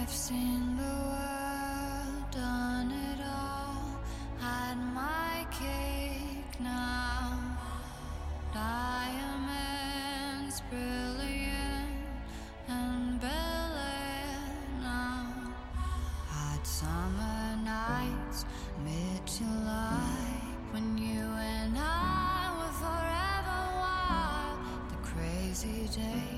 I've seen the world, done it all, had my cake now. Diamonds brilliant and brilliant now. Hot summer nights, mid July, when you and I were forever wild. The crazy days.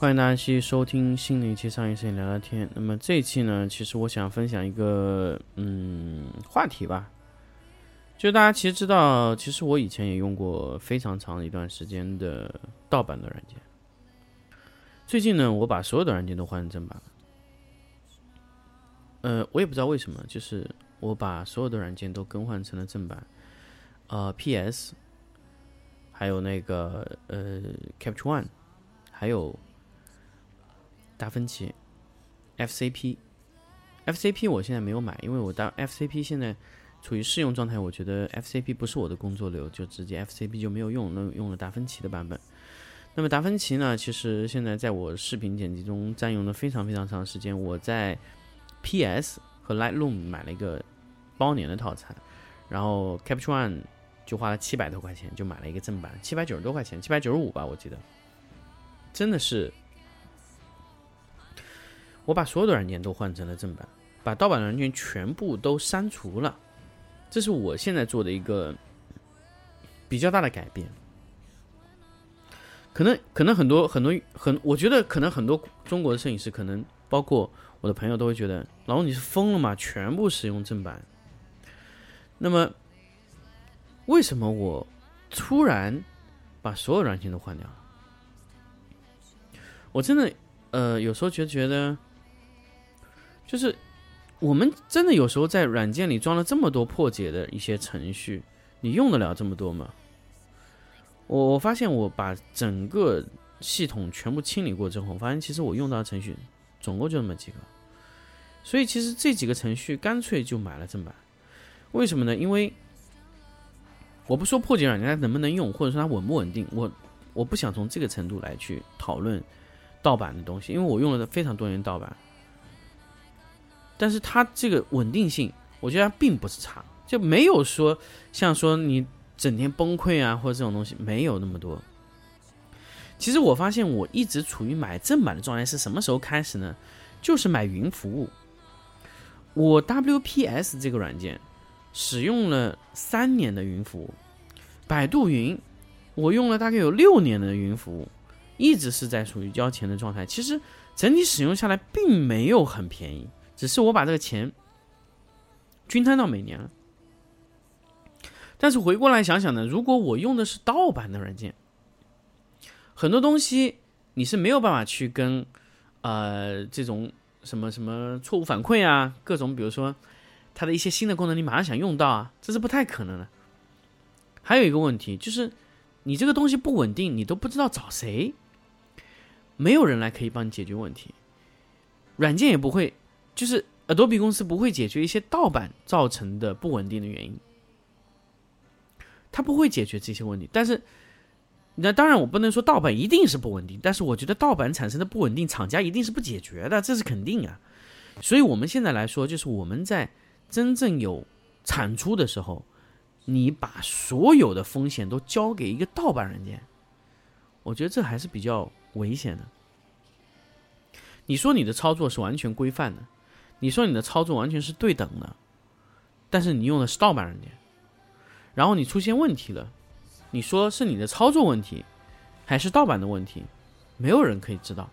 欢迎大家继续收听新的一期商业摄影聊聊天。那么这一期呢，其实我想分享一个嗯话题吧，就大家其实知道，其实我以前也用过非常长一段时间的盗版的软件。最近呢，我把所有的软件都换成正版了。呃，我也不知道为什么，就是我把所有的软件都更换成了正版。呃，PS，还有那个呃 Capture One，还有达芬奇、FCP，FCP 我现在没有买，因为我当 FCP 现在处于试用状态，我觉得 FCP 不是我的工作流，就直接 FCP 就没有用，那用了达芬奇的版本。那么达芬奇呢，其实现在在我视频剪辑中占用了非常非常长时间。我在 PS 和 Lightroom 买了一个包年的套餐，然后 Capture One 就花了七百多块钱就买了一个正版，七百九十多块钱，七百九十五吧，我记得，真的是我把所有的软件都换成了正版，把盗版的软件全部都删除了，这是我现在做的一个比较大的改变。可能可能很多很多很，我觉得可能很多中国的摄影师，可能包括我的朋友都会觉得，老王你是疯了吗？全部使用正版。那么，为什么我突然把所有软件都换掉了？我真的呃，有时候觉得觉得，就是我们真的有时候在软件里装了这么多破解的一些程序，你用得了这么多吗？我我发现我把整个系统全部清理过之后，发现其实我用到的程序总共就那么几个，所以其实这几个程序干脆就买了正版。为什么呢？因为我不说破解软件它能不能用，或者说它稳不稳定，我我不想从这个程度来去讨论盗版的东西，因为我用了非常多年盗版，但是它这个稳定性，我觉得它并不是差，就没有说像说你整天崩溃啊或者这种东西没有那么多。其实我发现我一直处于买正版的状态，是什么时候开始呢？就是买云服务。我 WPS 这个软件使用了三年的云服务，百度云我用了大概有六年的云服务，一直是在属于交钱的状态。其实整体使用下来并没有很便宜，只是我把这个钱均摊到每年了。但是回过来想想呢，如果我用的是盗版的软件，很多东西你是没有办法去跟呃这种什么什么错误反馈啊，各种比如说它的一些新的功能，你马上想用到啊，这是不太可能的。还有一个问题就是，你这个东西不稳定，你都不知道找谁，没有人来可以帮你解决问题，软件也不会，就是 Adobe 公司不会解决一些盗版造成的不稳定的原因，它不会解决这些问题。但是，那当然我不能说盗版一定是不稳定，但是我觉得盗版产生的不稳定，厂家一定是不解决的，这是肯定啊。所以我们现在来说，就是我们在真正有产出的时候，你把所有的风险都交给一个盗版软件，我觉得这还是比较危险的。你说你的操作是完全规范的，你说你的操作完全是对等的，但是你用的是盗版软件，然后你出现问题了，你说是你的操作问题，还是盗版的问题，没有人可以知道。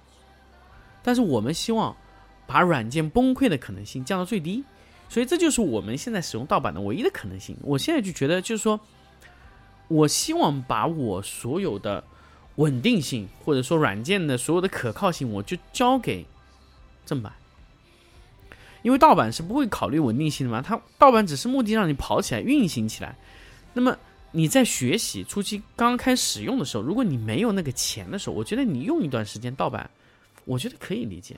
但是我们希望把软件崩溃的可能性降到最低，所以这就是我们现在使用盗版的唯一的可能性。我现在就觉得，就是说，我希望把我所有的稳定性，或者说软件的所有的可靠性，我就交给正版。因为盗版是不会考虑稳定性的嘛，它盗版只是目的让你跑起来、运行起来。那么你在学习初期刚开始用的时候，如果你没有那个钱的时候，我觉得你用一段时间盗版，我觉得可以理解。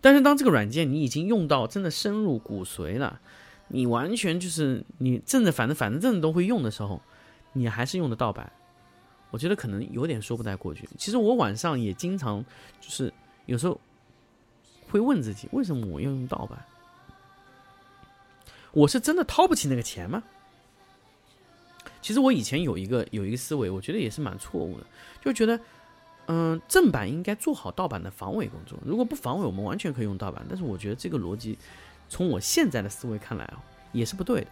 但是当这个软件你已经用到真的深入骨髓了，你完全就是你正着反正反正正都会用的时候，你还是用的盗版，我觉得可能有点说不太过去。其实我晚上也经常就是有时候会问自己，为什么我要用盗版？我是真的掏不起那个钱吗？其实我以前有一个有一个思维，我觉得也是蛮错误的，就觉得，嗯，正版应该做好盗版的防伪工作，如果不防伪，我们完全可以用盗版。但是我觉得这个逻辑，从我现在的思维看来啊，也是不对的。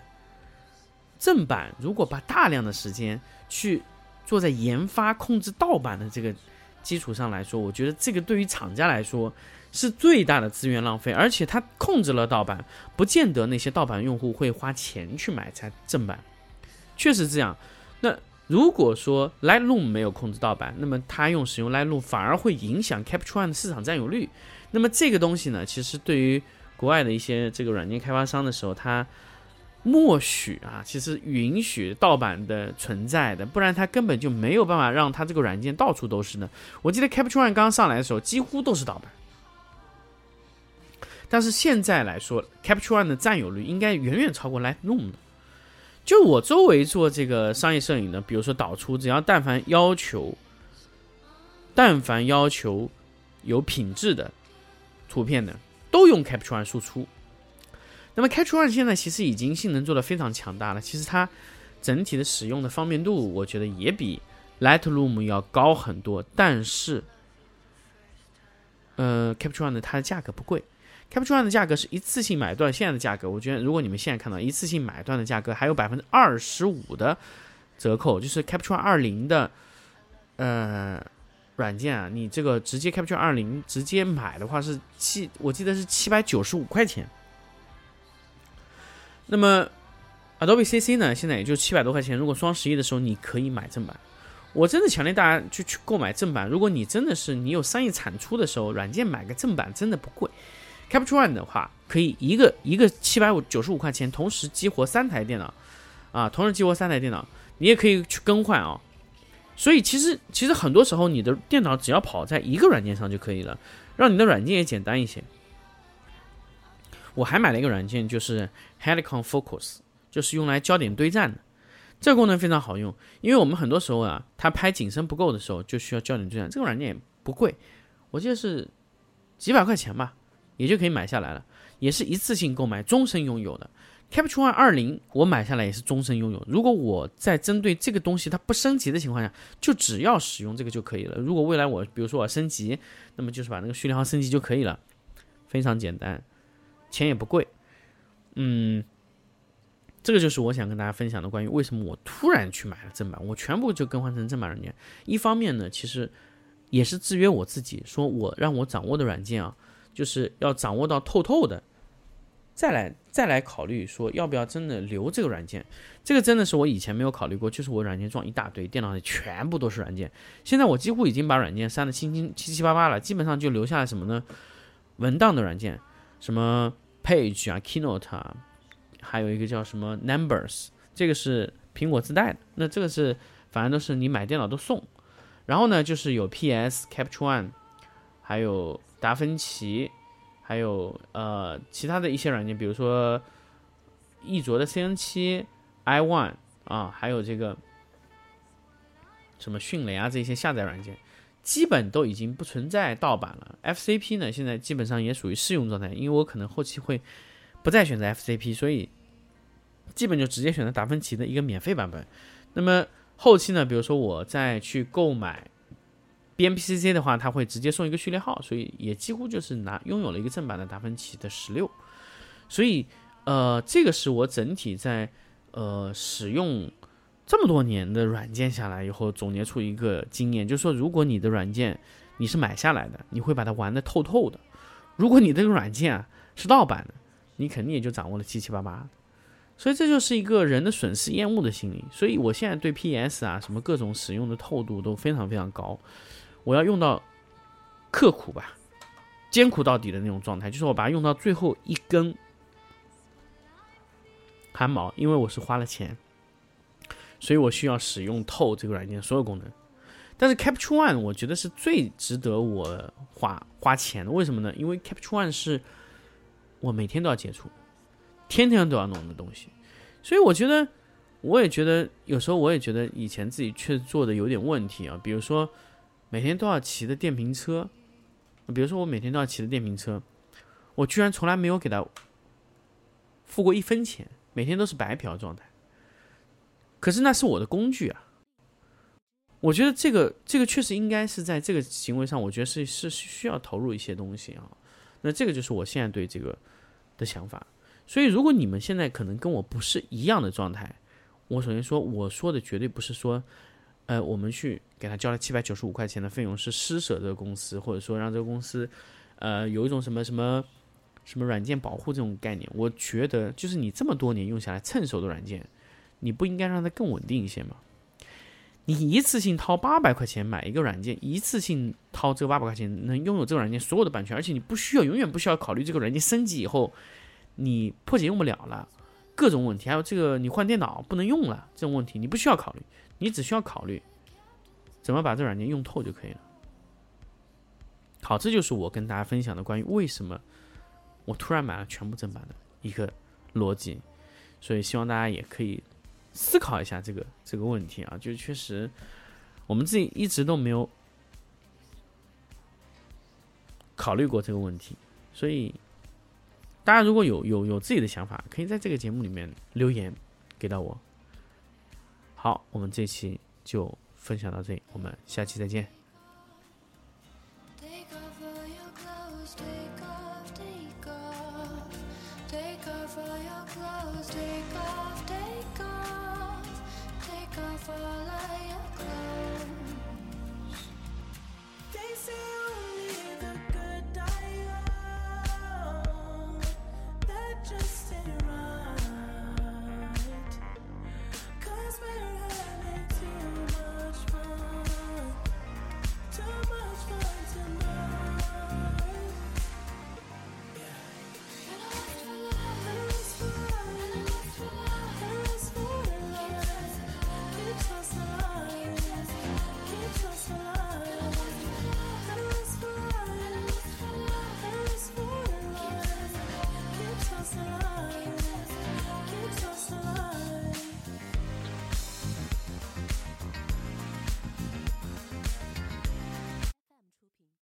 正版如果把大量的时间去做在研发控制盗版的这个基础上来说，我觉得这个对于厂家来说是最大的资源浪费，而且它控制了盗版，不见得那些盗版用户会花钱去买才正版。确实这样。那如果说 Lightroom 没有控制盗版，那么它用使用 Lightroom 反而会影响 Capture One 的市场占有率。那么这个东西呢，其实对于国外的一些这个软件开发商的时候，它默许啊，其实允许盗版的存在的，不然它根本就没有办法让它这个软件到处都是的。我记得 Capture One 刚上来的时候，几乎都是盗版。但是现在来说，Capture One 的占有率应该远远超过 Lightroom 的。就我周围做这个商业摄影的，比如说导出，只要但凡要求，但凡要求有品质的图片的，都用 Capture One 输出。那么 Capture One 现在其实已经性能做得非常强大了，其实它整体的使用的方便度，我觉得也比 Lightroom 要高很多。但是，呃，Capture One 的它的价格不贵。Capture One 的价格是一次性买断，现在的价格，我觉得如果你们现在看到一次性买断的价格，还有百分之二十五的折扣，就是 Capture One 二零的呃软件啊，你这个直接 Capture 二零直接买的话是七，我记得是七百九十五块钱。那么 Adobe CC 呢，现在也就七百多块钱。如果双十一的时候你可以买正版，我真的强烈大家去去购买正版。如果你真的是你有商业产出的时候，软件买个正版真的不贵。Capture One 的话，可以一个一个七百五九十五块钱，同时激活三台电脑，啊，同时激活三台电脑，你也可以去更换啊。所以其实其实很多时候你的电脑只要跑在一个软件上就可以了，让你的软件也简单一些。我还买了一个软件，就是 Helicon Focus，就是用来焦点对战的。这个功能非常好用，因为我们很多时候啊，它拍景深不够的时候，就需要焦点对战。这个软件也不贵，我记得是几百块钱吧。也就可以买下来了，也是一次性购买，终身拥有的。Capture One 二零我买下来也是终身拥有。如果我在针对这个东西它不升级的情况下，就只要使用这个就可以了。如果未来我比如说我升级，那么就是把那个序列号升级就可以了，非常简单，钱也不贵。嗯，这个就是我想跟大家分享的关于为什么我突然去买了正版，我全部就更换成正版软件。一方面呢，其实也是制约我自己，说我让我掌握的软件啊。就是要掌握到透透的，再来再来考虑说要不要真的留这个软件，这个真的是我以前没有考虑过。就是我软件装一大堆，电脑里全部都是软件。现在我几乎已经把软件删的清清七七八八了，基本上就留下来什么呢？文档的软件，什么 Page 啊、Keynote 啊，还有一个叫什么 Numbers，这个是苹果自带的。那这个是反正都是你买电脑都送。然后呢，就是有 PS、Capture One，还有。达芬奇，还有呃其他的一些软件，比如说易卓的 CN 七、iOne 啊，还有这个什么迅雷啊这些下载软件，基本都已经不存在盗版了。FCP 呢，现在基本上也属于试用状态，因为我可能后期会不再选择 FCP，所以基本就直接选择达芬奇的一个免费版本。那么后期呢，比如说我再去购买。BPCC 的话，它会直接送一个序列号，所以也几乎就是拿拥有了一个正版的达芬奇的十六。所以，呃，这个是我整体在呃使用这么多年的软件下来以后总结出一个经验，就是说，如果你的软件你是买下来的，你会把它玩的透透的；如果你这个软件啊是盗版的，你肯定也就掌握了七七八八。所以这就是一个人的损失厌恶的心理。所以我现在对 PS 啊什么各种使用的透度都非常非常高。我要用到刻苦吧，艰苦到底的那种状态，就是我把它用到最后一根汗毛，因为我是花了钱，所以我需要使用透这个软件所有功能。但是 Capture One 我觉得是最值得我花花钱的，为什么呢？因为 Capture One 是我每天都要接触，天天都要弄的东西，所以我觉得，我也觉得有时候我也觉得以前自己确实做的有点问题啊，比如说每天都要骑的电瓶车，比如说我每天都要骑的电瓶车，我居然从来没有给他付过一分钱，每天都是白嫖状态。可是那是我的工具啊。我觉得这个这个确实应该是在这个行为上，我觉得是是需要投入一些东西啊。那这个就是我现在对这个的想法。所以，如果你们现在可能跟我不是一样的状态，我首先说，我说的绝对不是说，呃，我们去给他交了七百九十五块钱的费用是施舍这个公司，或者说让这个公司，呃，有一种什么什么什么软件保护这种概念。我觉得，就是你这么多年用下来趁手的软件，你不应该让它更稳定一些吗？你一次性掏八百块钱买一个软件，一次性掏这个八百块钱能拥有这个软件所有的版权，而且你不需要永远不需要考虑这个软件升级以后你破解用不了了，各种问题，还有这个你换电脑不能用了这种问题，你不需要考虑，你只需要考虑怎么把这软件用透就可以了。好，这就是我跟大家分享的关于为什么我突然买了全部正版的一个逻辑，所以希望大家也可以。思考一下这个这个问题啊，就确实我们自己一直都没有考虑过这个问题，所以大家如果有有有自己的想法，可以在这个节目里面留言给到我。好，我们这期就分享到这里，我们下期再见。